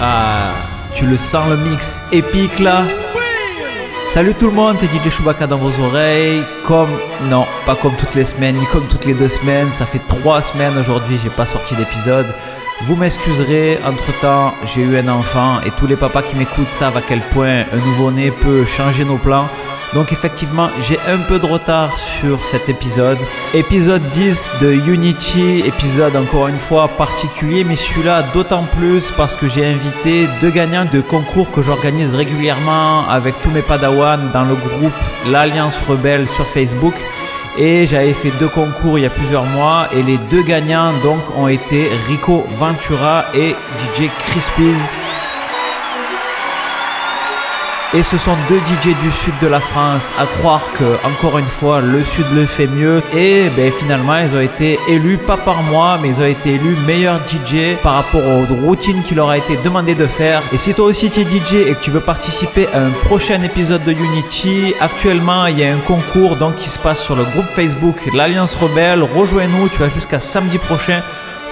Ah, tu le sens le mix épique là Salut tout le monde, c'est DJ Chewbacca dans vos oreilles. Comme, non, pas comme toutes les semaines, ni comme toutes les deux semaines. Ça fait trois semaines aujourd'hui, j'ai pas sorti d'épisode. Vous m'excuserez, entre temps, j'ai eu un enfant et tous les papas qui m'écoutent savent à quel point un nouveau-né peut changer nos plans. Donc effectivement, j'ai un peu de retard sur cet épisode. Épisode 10 de Unity, épisode encore une fois particulier, mais celui-là d'autant plus parce que j'ai invité deux gagnants de concours que j'organise régulièrement avec tous mes padawans dans le groupe L'Alliance Rebelle sur Facebook. Et j'avais fait deux concours il y a plusieurs mois et les deux gagnants donc ont été Rico Ventura et DJ Crispies. Et ce sont deux DJ du sud de la France. À croire que, encore une fois, le sud le fait mieux. Et ben, finalement, ils ont été élus, pas par moi, mais ils ont été élus meilleurs DJ par rapport aux routines qui leur a été demandé de faire. Et si toi aussi tu es DJ et que tu veux participer à un prochain épisode de Unity, actuellement il y a un concours donc qui se passe sur le groupe Facebook L'Alliance Rebelle. Rejoins-nous, tu vas jusqu'à samedi prochain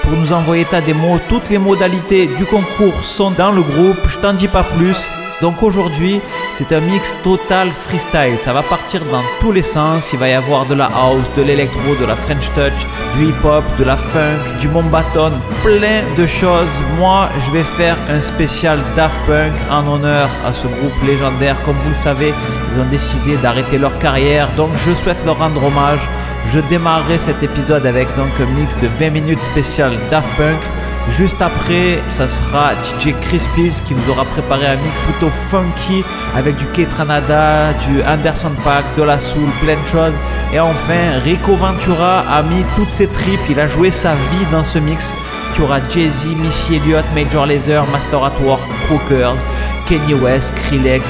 pour nous envoyer ta démo. Toutes les modalités du concours sont dans le groupe. Je t'en dis pas plus. Donc aujourd'hui, c'est un mix total freestyle. Ça va partir dans tous les sens. Il va y avoir de la house, de l'électro, de la French touch, du hip-hop, de la funk, du mombaton, plein de choses. Moi, je vais faire un spécial Daft Punk en honneur à ce groupe légendaire. Comme vous le savez, ils ont décidé d'arrêter leur carrière. Donc je souhaite leur rendre hommage. Je démarrerai cet épisode avec donc un mix de 20 minutes spécial Daft Punk. Juste après, ça sera DJ Crispies qui vous aura préparé un mix plutôt funky avec du K-Tranada, du Anderson Pack, de la soul, plein de choses. Et enfin, Rico Ventura a mis toutes ses tripes, il a joué sa vie dans ce mix. Tu auras Jay-Z, Missy Elliott, Major Lazer, Master at Work, Crookers, Kanye West, Skrillex,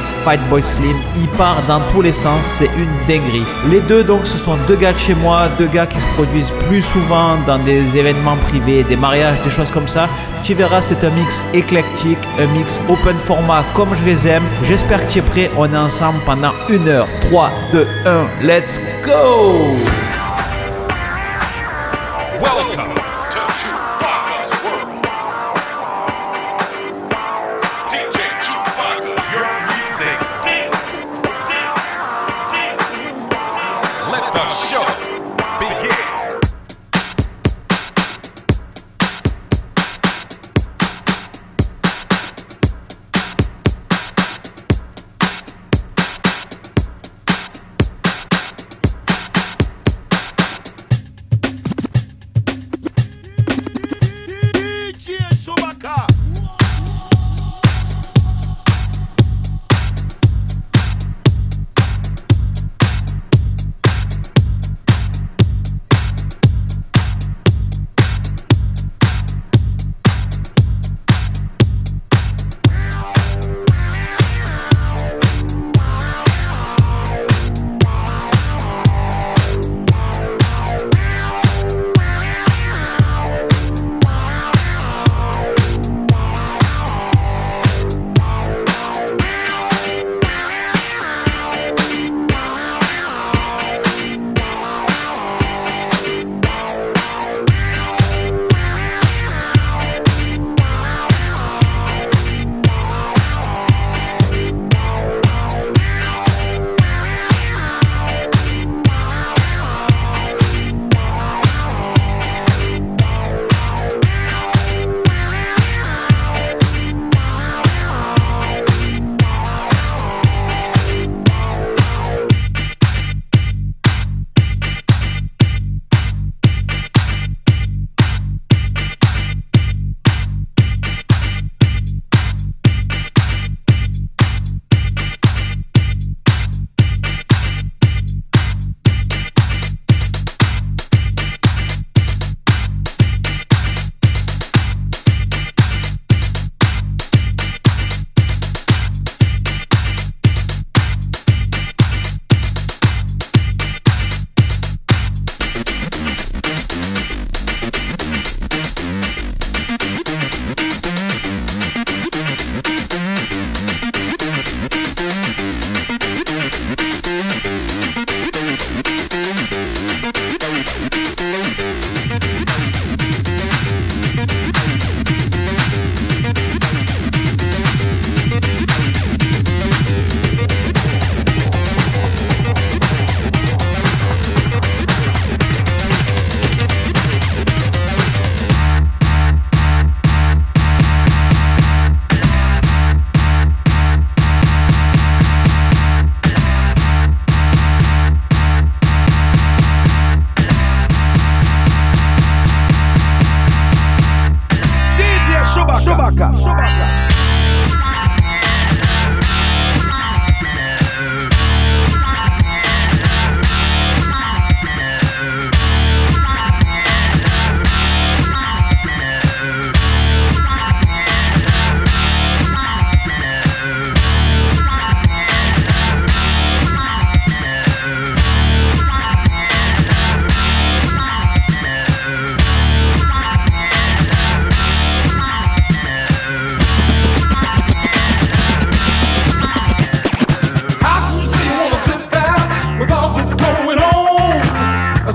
Boy Slim, il part dans tous les sens, c'est une dinguerie. Les deux donc ce sont deux gars de chez moi, deux gars qui se produisent plus souvent dans des événements privés, des mariages, des choses comme ça. Tu verras, c'est un mix éclectique, un mix open format comme je les aime. J'espère que tu es prêt, on est ensemble pendant une heure. 3, 2, 1, let's go!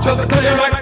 just play like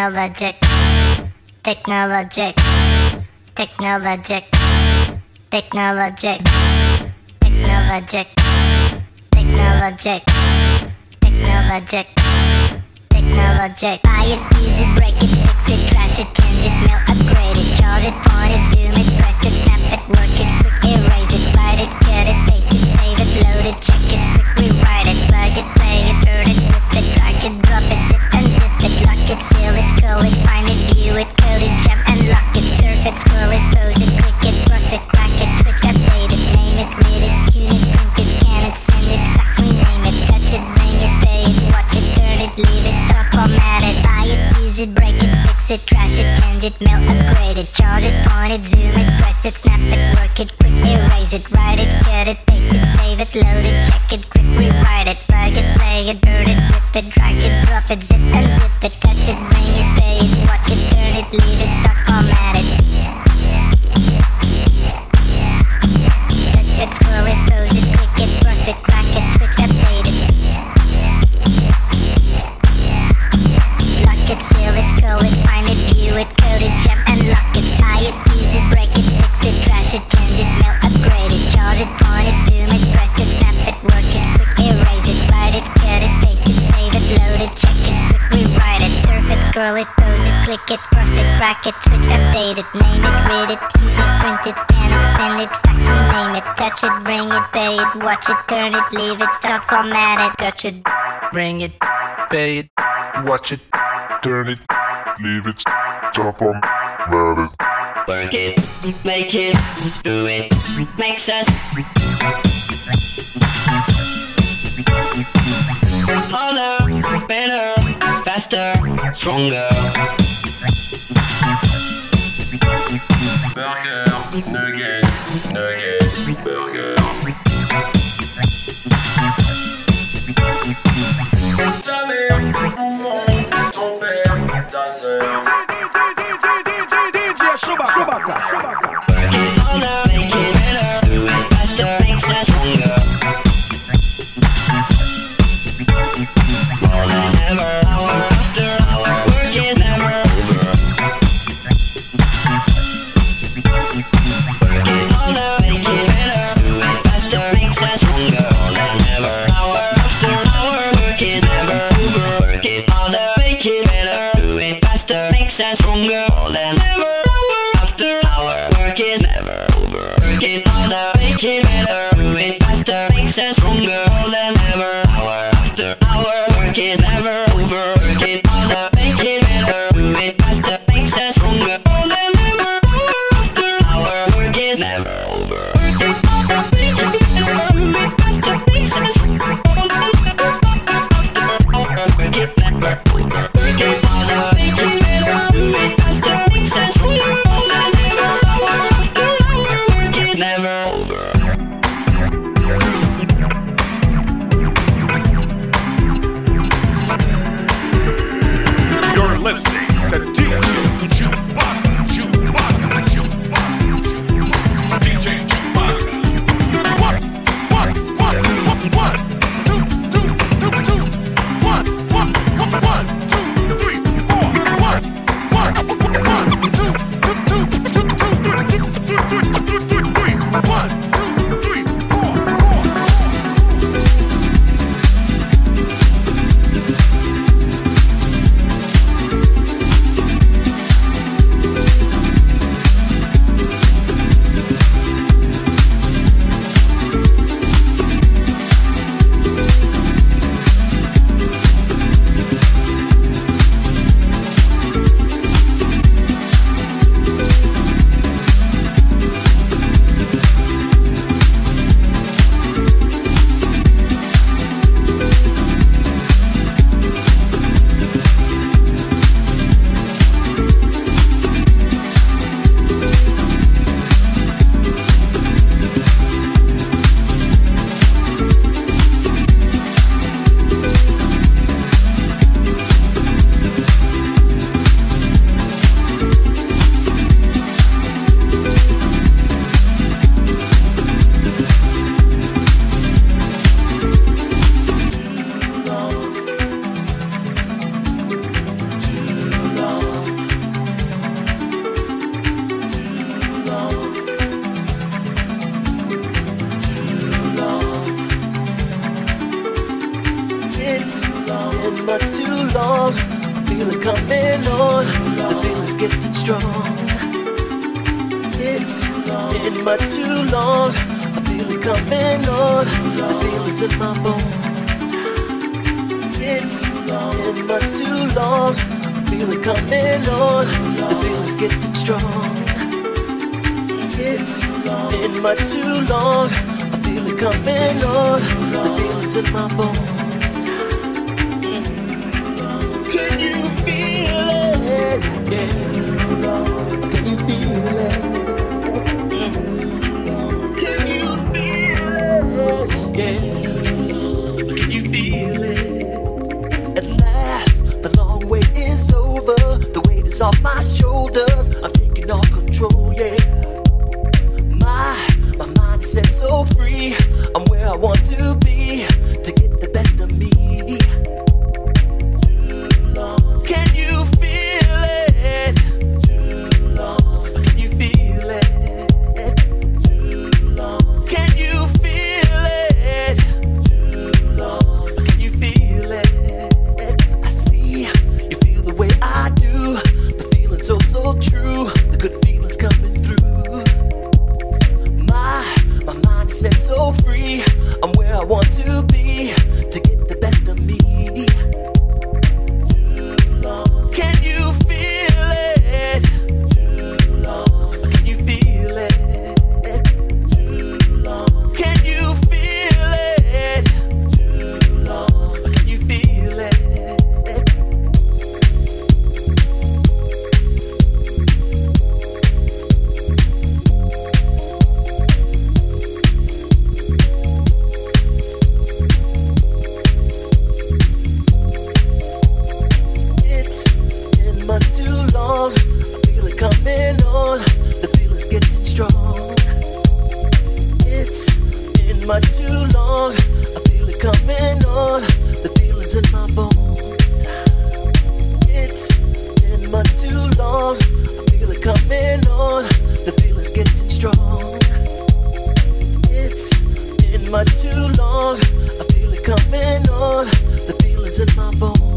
Technologic. Technologic. Technologic. Technologic. Technologic. Technologic. Technologic. Technologic. Buy it, use it, break it, fix it, crash it, change it, mail, upgrade it, chart it, point it, zoom it, press it, snap it, work it, quick erase it, write it, cut it, paste it, save it, load it, check it, it, trash it, change it, mail, upgrade it, charge it, point it, zoom it, press it, snap it, work it, quick erase it, write it, cut it, paste it, save it, load it, check it, quick rewrite it, plug it, play it, burn it, rip it, drag it, drop it, zip unzip it, touch it, bring it, pay it, watch it, turn it, leave it, click it, cross it, crack it, switch, update it, name it, read it, tune it, print it, scan it, send it, fax, rename it, touch it, bring it, pay it, watch it, turn it, leave it, stop, format it, touch it, bring it, pay it, watch it, turn it, leave it, stop on, let it. Work it, make it, do it, makes us harder, better, faster, stronger. Burger, nuggets, nuggets, burger. been much too long. I feel it coming on. I feel it in my bones. It's been much too long. I feel it coming on. The feeling's getting strong. It's been much too long. I feel it coming on. The feeling's in my bones. Can you feel it? Yeah. Can you feel it? Off my shoulder much too long. I feel it coming on. The feeling's in my bones. It's been much too long. I feel it coming on. The feeling's getting strong. It's been much too long. I feel it coming on. The feeling's in my bones.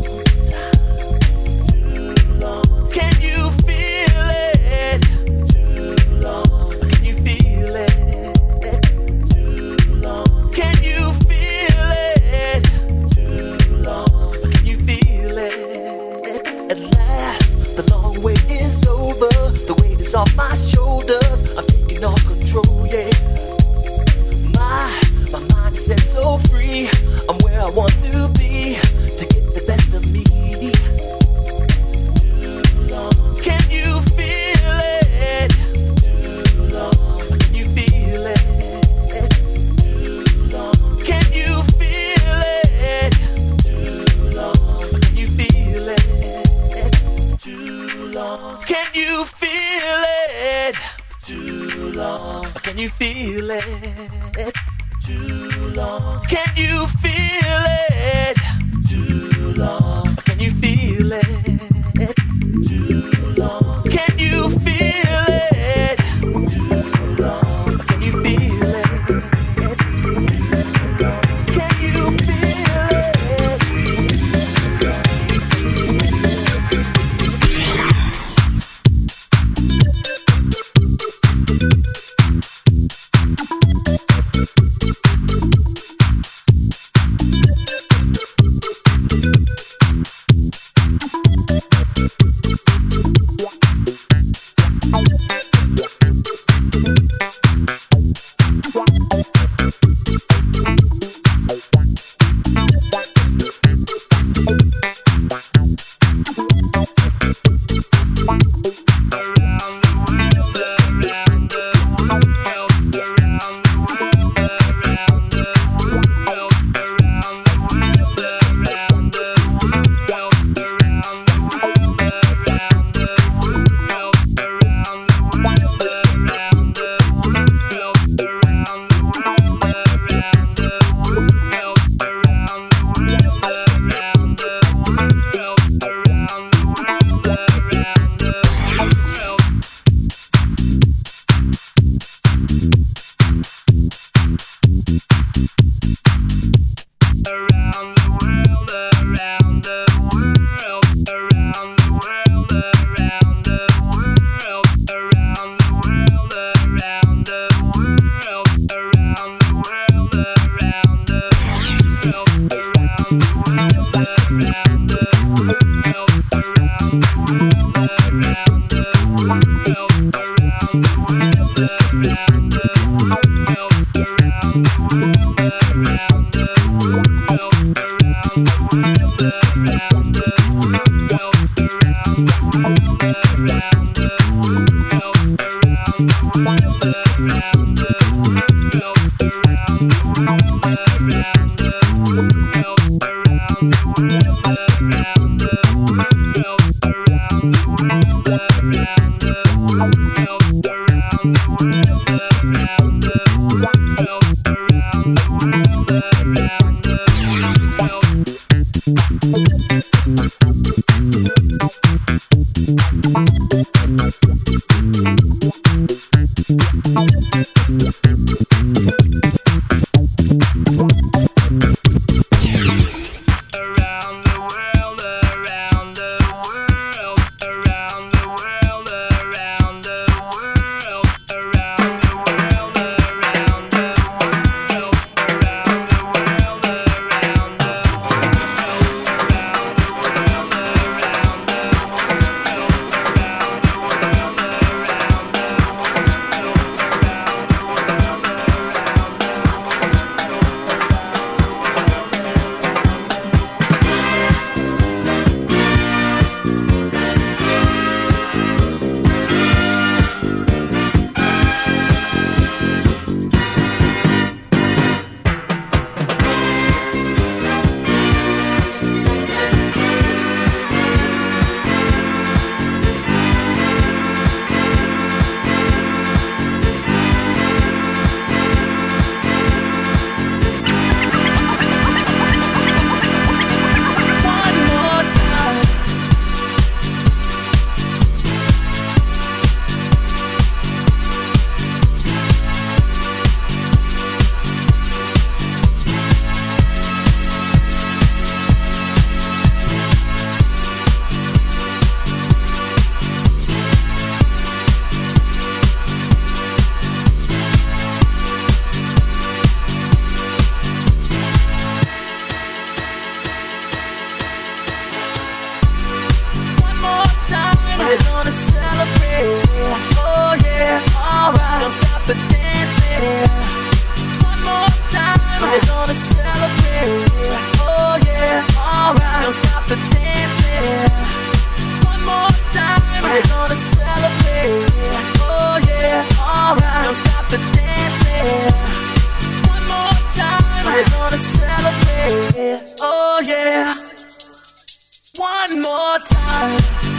Time.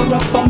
quando a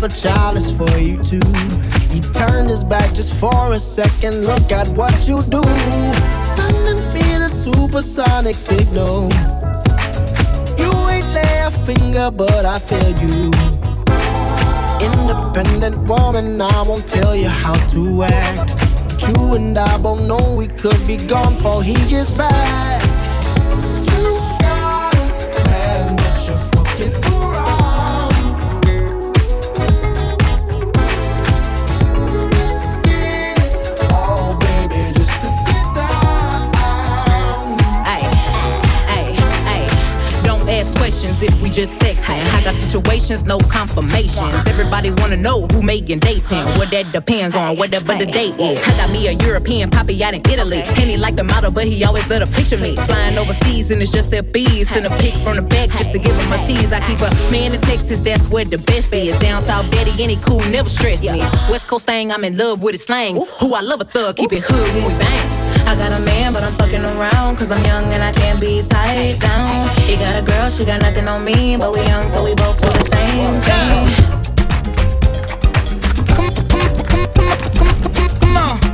To grab a chalice for you too. He turned his back just for a second. Look at what you do. Sending me the supersonic signal. You ain't lay a finger, but I feel you. Independent woman, I won't tell you how to act. You and I both know we could be gone before he gets back. Situations, no confirmations. Everybody wanna know who making dating. What that depends on, whatever the date is. I got me a European poppy out in Italy. And he like the model, but he always let a picture me. Flying overseas and it's just their bees. Send a pic from the back just to give him a tease. I keep a man in Texas, that's where the best is. Down south, daddy, any cool, never stress me. West Coast thing, I'm in love with his slang. Who I love a thug, keep it hood when we bang. I got a man, but I'm fucking around. Cause I'm young and I can't be tied down. He got a girl, she got nothing on me. But we young, so we both do the same thing. Come on. Come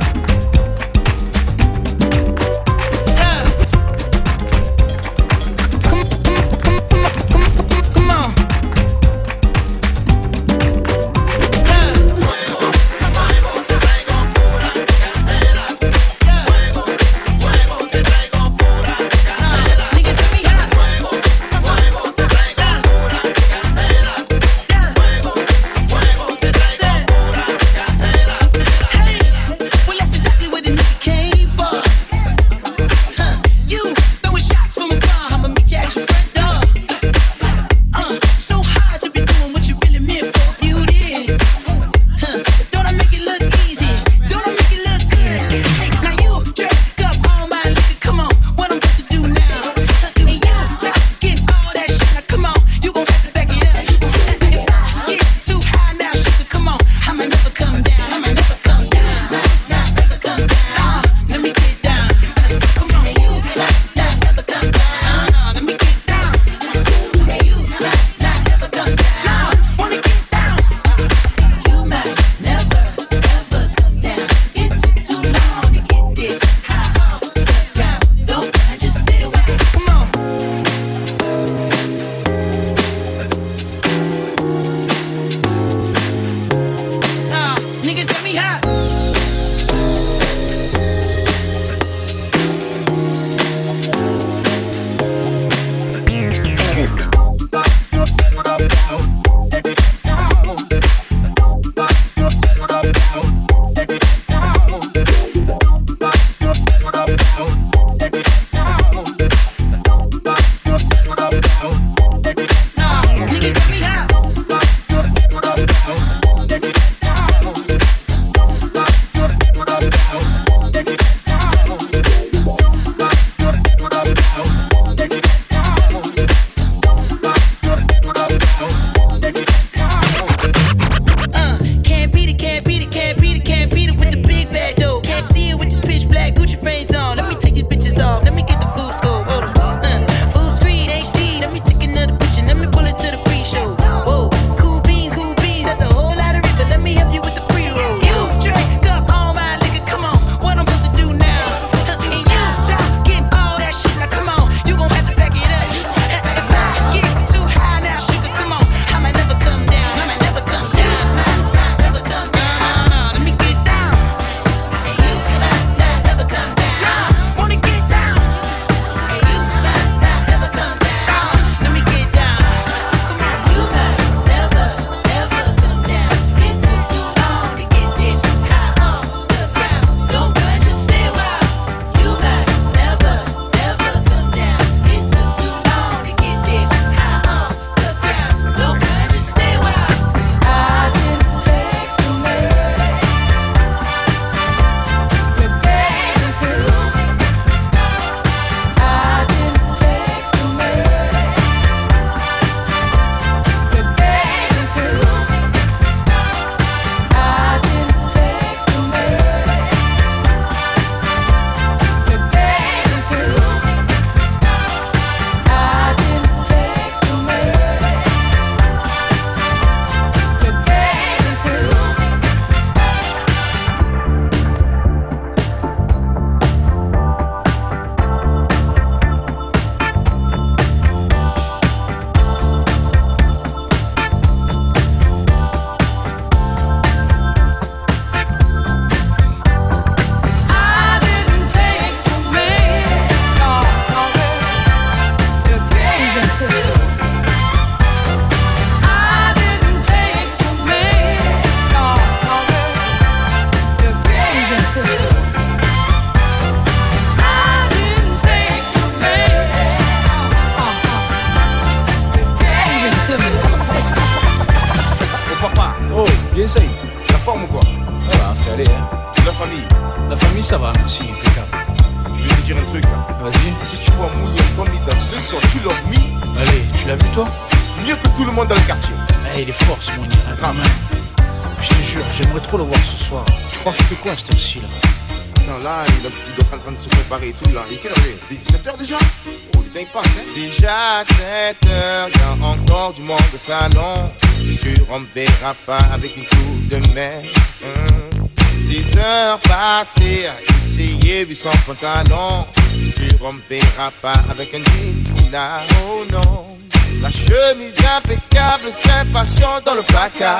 pas avec un jean n'a, oh non. La chemise impeccable, passion dans le placard.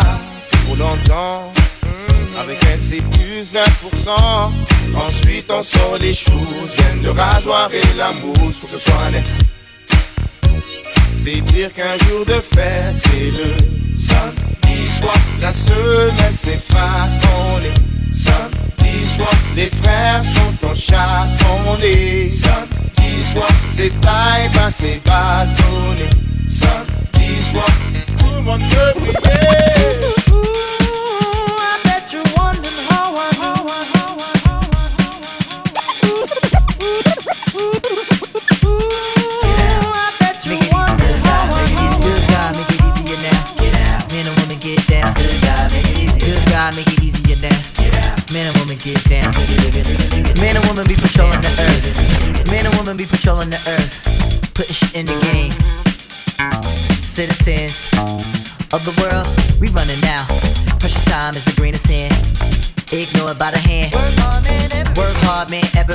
Pour longtemps, avec elle c'est plus 20%. Ensuite on sort les choses, viennent de rasoir et la mousse, faut que ce soit net. C'est dire qu'un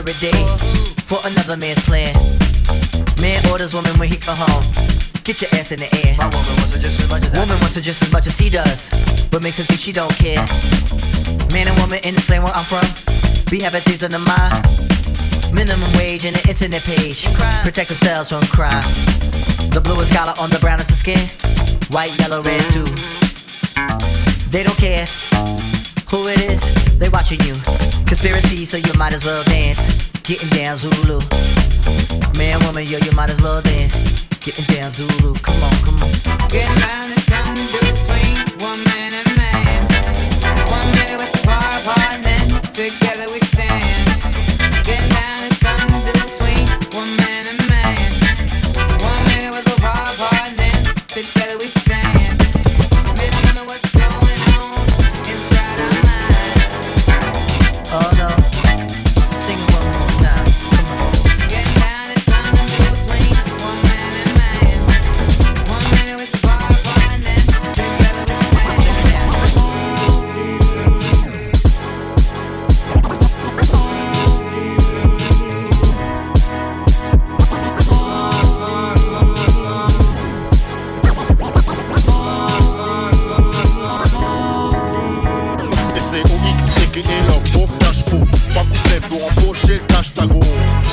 every day. For another man's plan. Man orders woman when he come home. Get your ass in the air. My woman wants it just as much as Woman wants it just as much as he does. but makes him think she don't care? Man and woman in the same where I'm from. We having things on the mind. Minimum wage and the internet page. Protect themselves from crime. The bluest collar on the brownest of skin. White, yellow, red too. They don't care who it is. They watching you. Conspiracy, so you might as well dance. Getting down Zulu. Man, woman, yo, you might as well dance. Getting down Zulu. Come on, come on. Getting round is something between woman embaucher, cache ta go.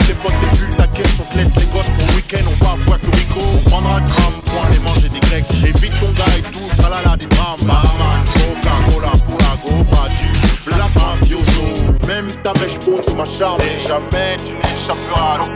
Les potes ta caisse, on te laisse les gosses pour le week-end, on va à Puerto Rico. On prendra le pour aller manger des grecs. Évite ton gars et tout, tralala des drames. Barman, Coca-Cola pour la go, pas du black mafioso. Même ta mèche pour ma charme, et jamais tu n'échapperas à la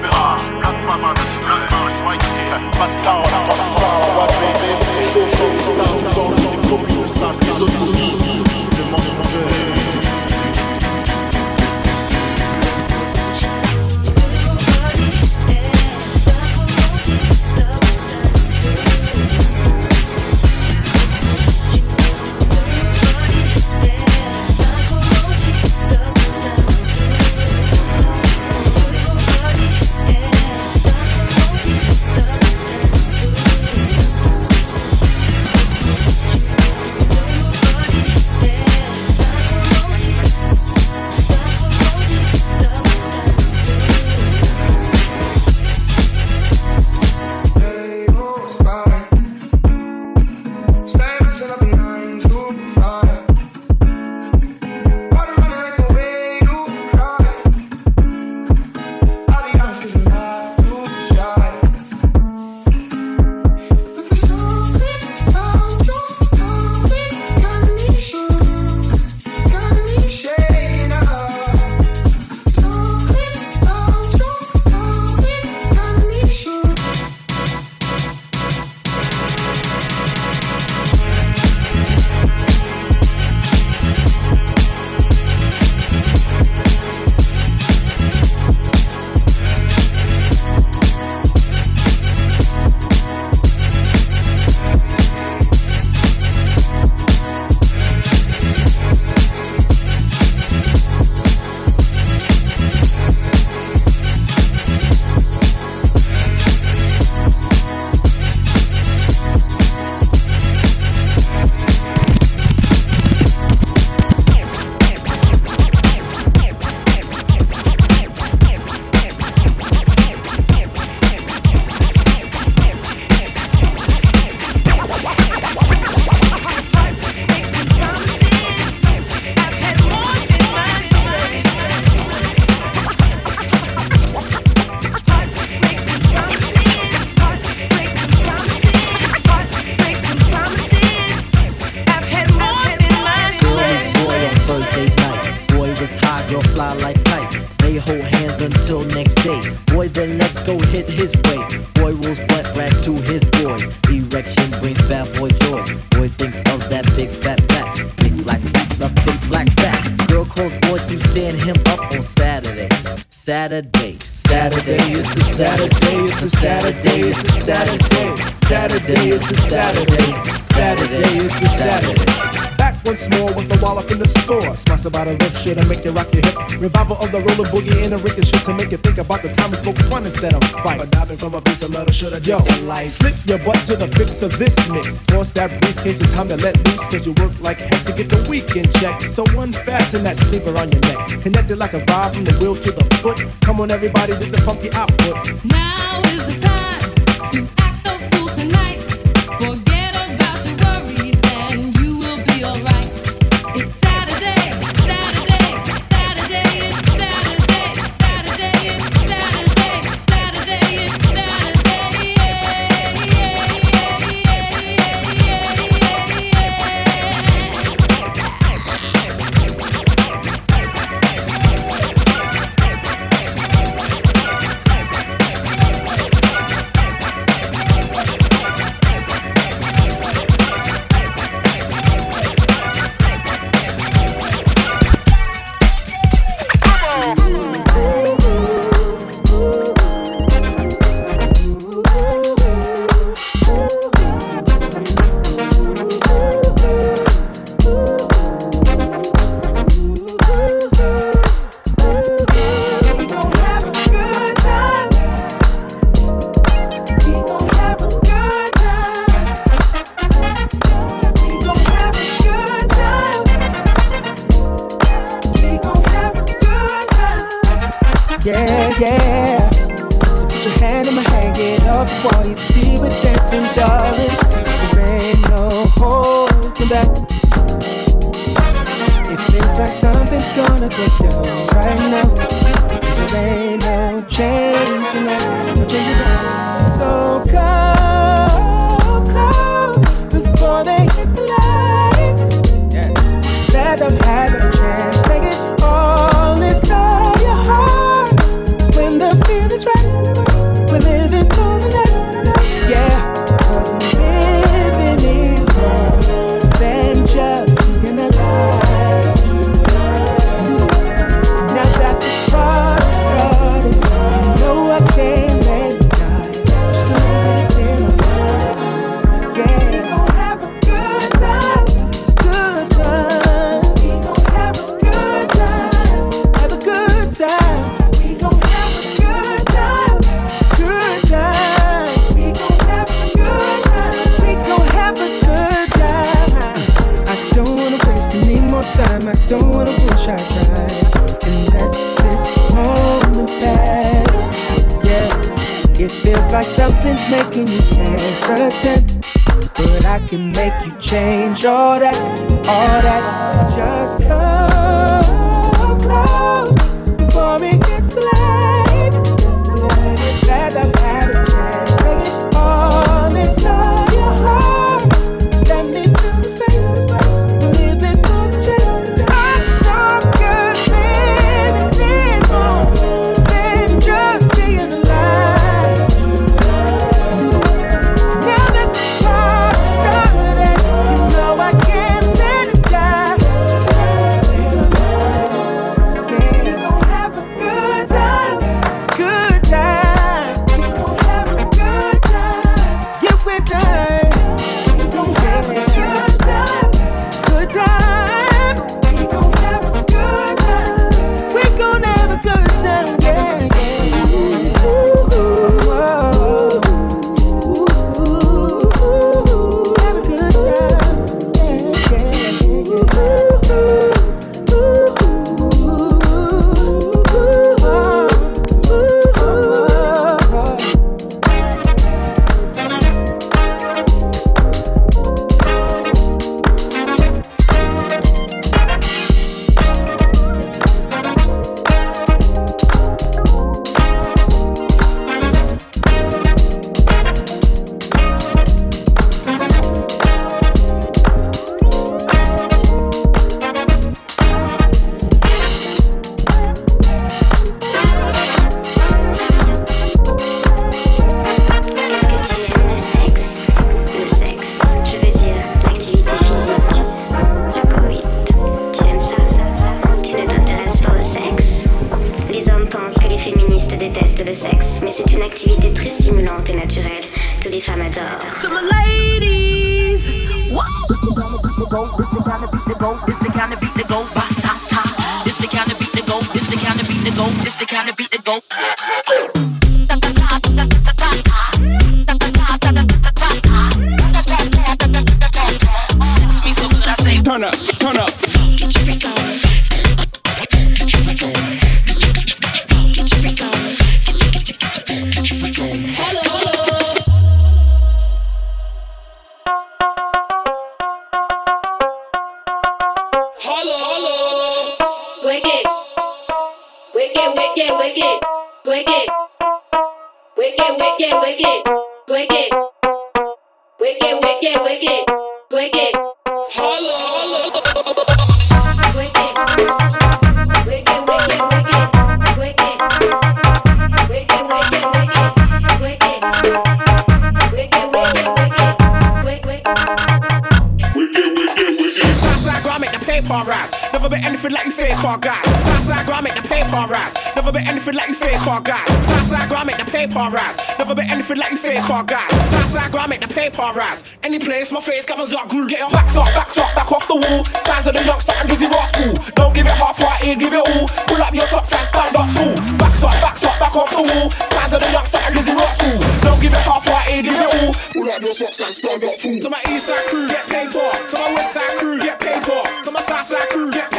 should've Yo, life. Slip your butt to the fix of this mix. Force that briefcase, it's time to let loose. Cause you work like heck to get the weekend check. So unfasten that sleeper on your neck. Connected like a vibe from the wheel to the foot. Come on, everybody, with the funky output. Now It feels like something's making you hesitant. But I can make you change all that, all that. Just come. Que les femmes adorent. To my ladies, what? This the kind of beat that go, this the kind of beat that go, this the kind of beat that go, ba ta ta. This the kind of beat that go, this the kind of beat that go, this the kind of beat that go. Paper rise. Never been anything like you fake or guy. Pass girl, make the paper rise. Any place, my face covers up, glue. Get your backs up, backs up, back off the wall. Signs of the youngster and dizzy school. Don't give it half-hearted, give it all. Pull up your socks and stand up tall. Backs up, backs up, back off the wall. Signs of the youngster and dizzy school. Don't give it half-hearted, give it all. Pull up your socks and stand up tall. To my east side crew, get for. To my west side crew, get for. To my south side crew, get paid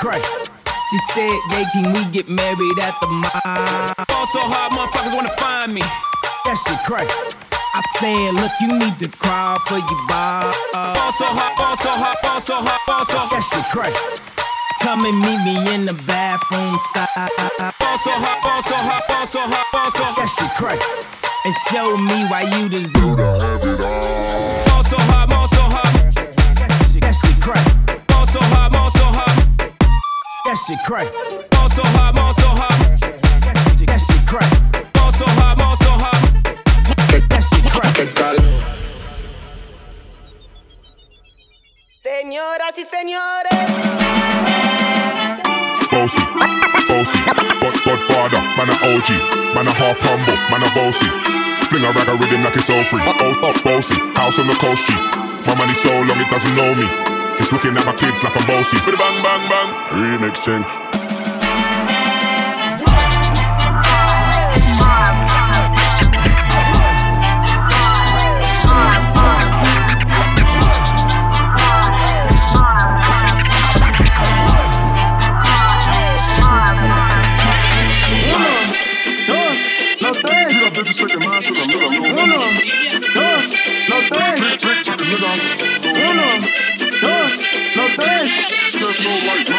That shit crack. She said, yeah, can we get married at the mall? Fall so hard, motherfuckers wanna find me. That shit crack. I said, look, you need to crawl for your bar. Fall so hard, fall so hard, fall so hard, fall so That shit crack. Come and meet me in the bathroom style. Fall so hard, fall so hard, fall so hard, fall so That shit crack. And show me why you deserve to have it all. Fall so hard, That shit crack. Fall so hard, fall so hard. That shit crack. Fall so hard, fall so hard. That shit crack. Señoras y señores. Bossy, bossy, God, Godfather, man a OG, man a half humble, man a bossy. Fling a rag a rhythm like it's all free. Oh, oh, bossy, house on the coast G. My money so long it doesn't know me. It's looking at my kids like I'm bossy. Bang, bang, bang. Remix thing.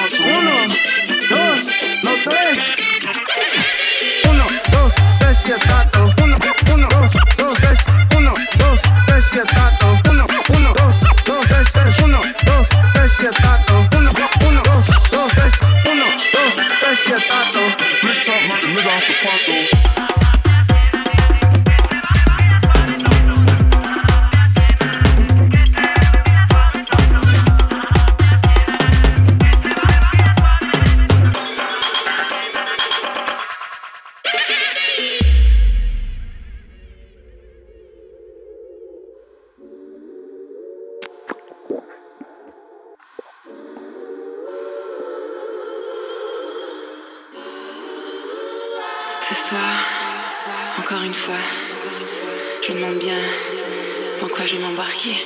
Ce soir, encore une fois, je me demande bien dans quoi je vais m'embarquer.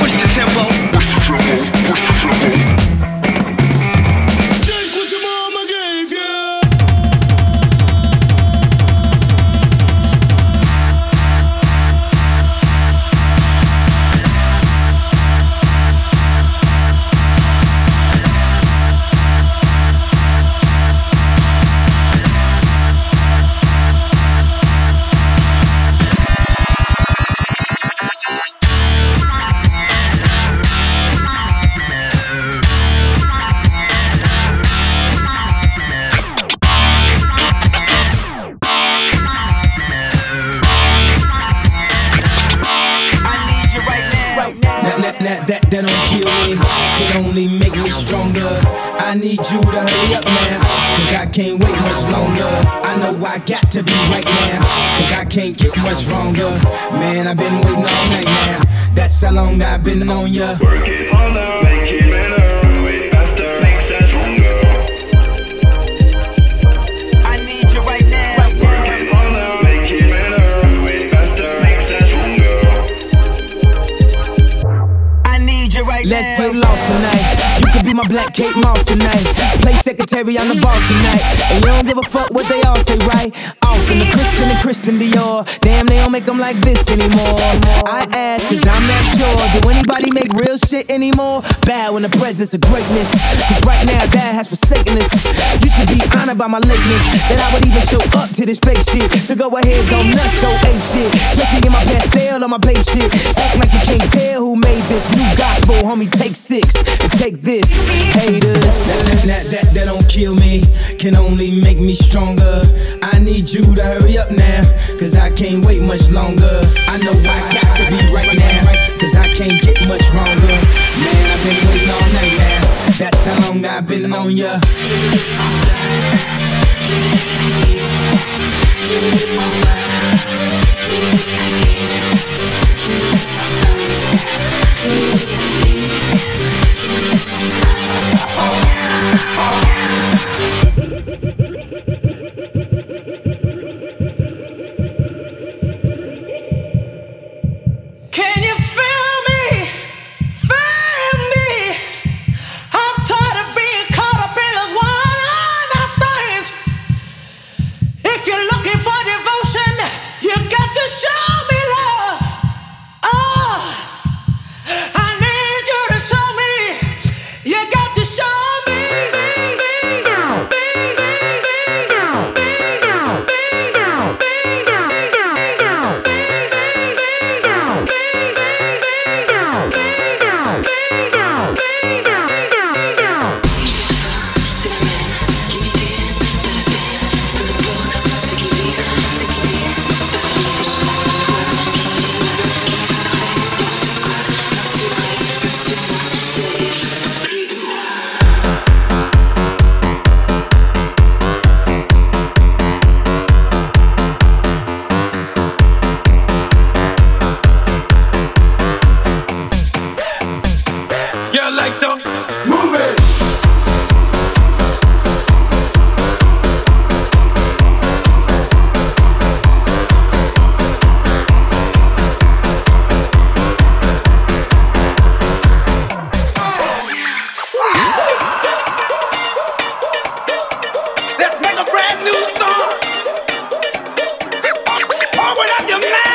In the presence of greatness. Cause right now, dad has forsaken us. You should be honored by my lateness. That I would even show up to this fake shit. So go ahead, go nuts, go ape shit. Especially in my Pastelle on my Bape shit. Act like you can't tell who made this new gospel, homie. Take six and take this, haters. That, that, that, don't kill me, can only make me stronger. I need you to hurry up now, cause I can't wait much longer. I know I got to be right now, cause I can't get much stronger. Man, I've been waiting all night now. That's how long I've been on ya. Can What up, your mind.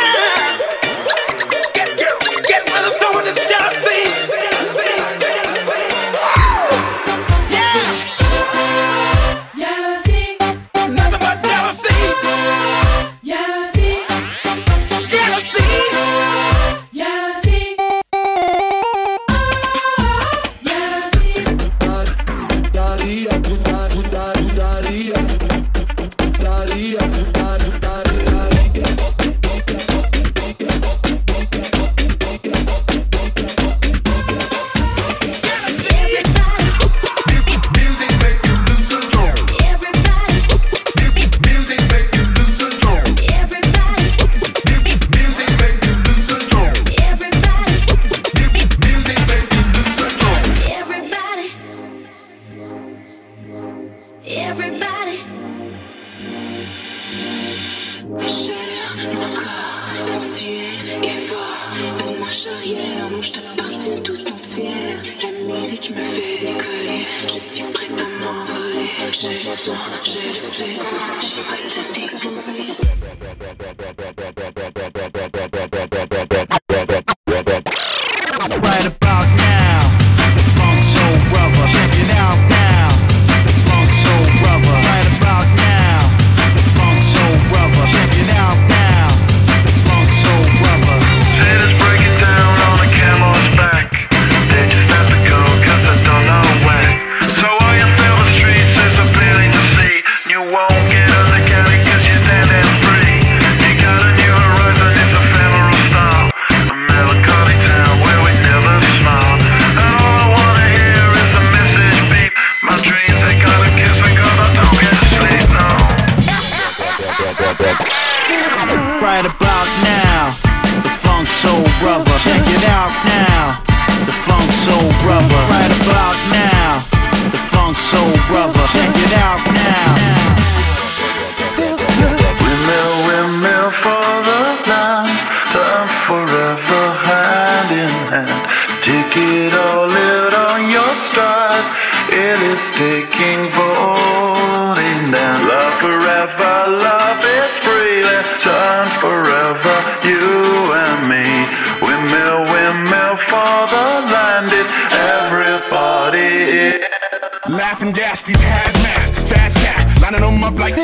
laughing gas, these hazmats, fast cats lining them up like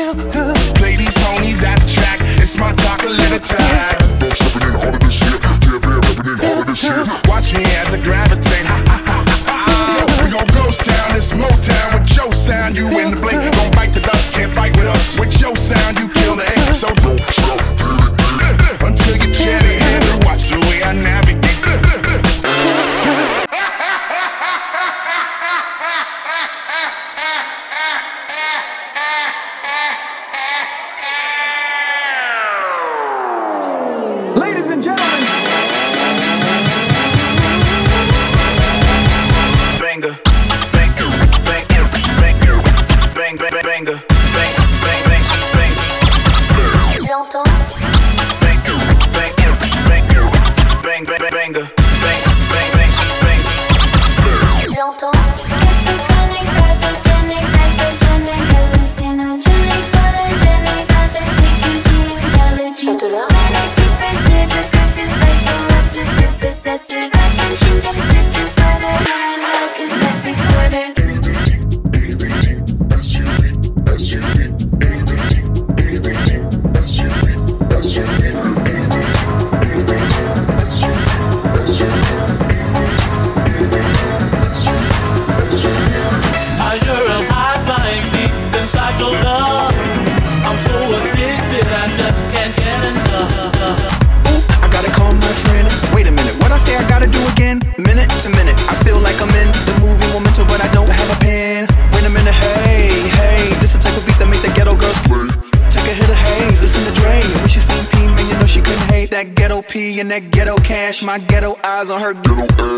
play these ponies at the track. It's my chocolate attack. Stepping in harder this year, yeah, yeah, repping in harder this year. Watch me as I gravitate. Ha, ha, ha, ha. We gon' ghost town, it's Motown with your sound. You in the blink, gon' bite the dust, can't fight with us. With your sound, Get away.